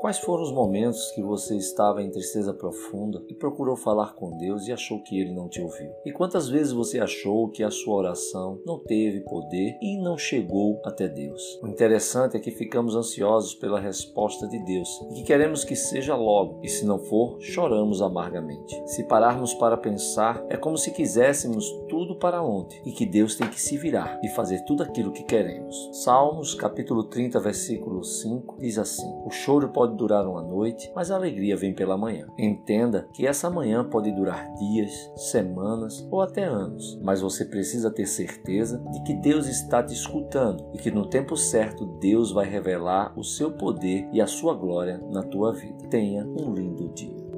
Quais foram os momentos que você estava em tristeza profunda e procurou falar com Deus e achou que ele não te ouviu? E quantas vezes você achou que a sua oração não teve poder e não chegou até Deus? O interessante é que ficamos ansiosos pela resposta de Deus e que queremos que seja logo, e se não for, choramos amargamente. Se pararmos para pensar, é como se quiséssemos tudo para ontem e que Deus tem que se virar e fazer tudo aquilo que queremos. Salmos capítulo 30, versículo 5 diz assim: O choro pode pode durar uma noite, mas a alegria vem pela manhã. Entenda que essa manhã pode durar dias, semanas ou até anos, mas você precisa ter certeza de que Deus está te escutando e que no tempo certo Deus vai revelar o seu poder e a sua glória na tua vida. Tenha um lindo dia.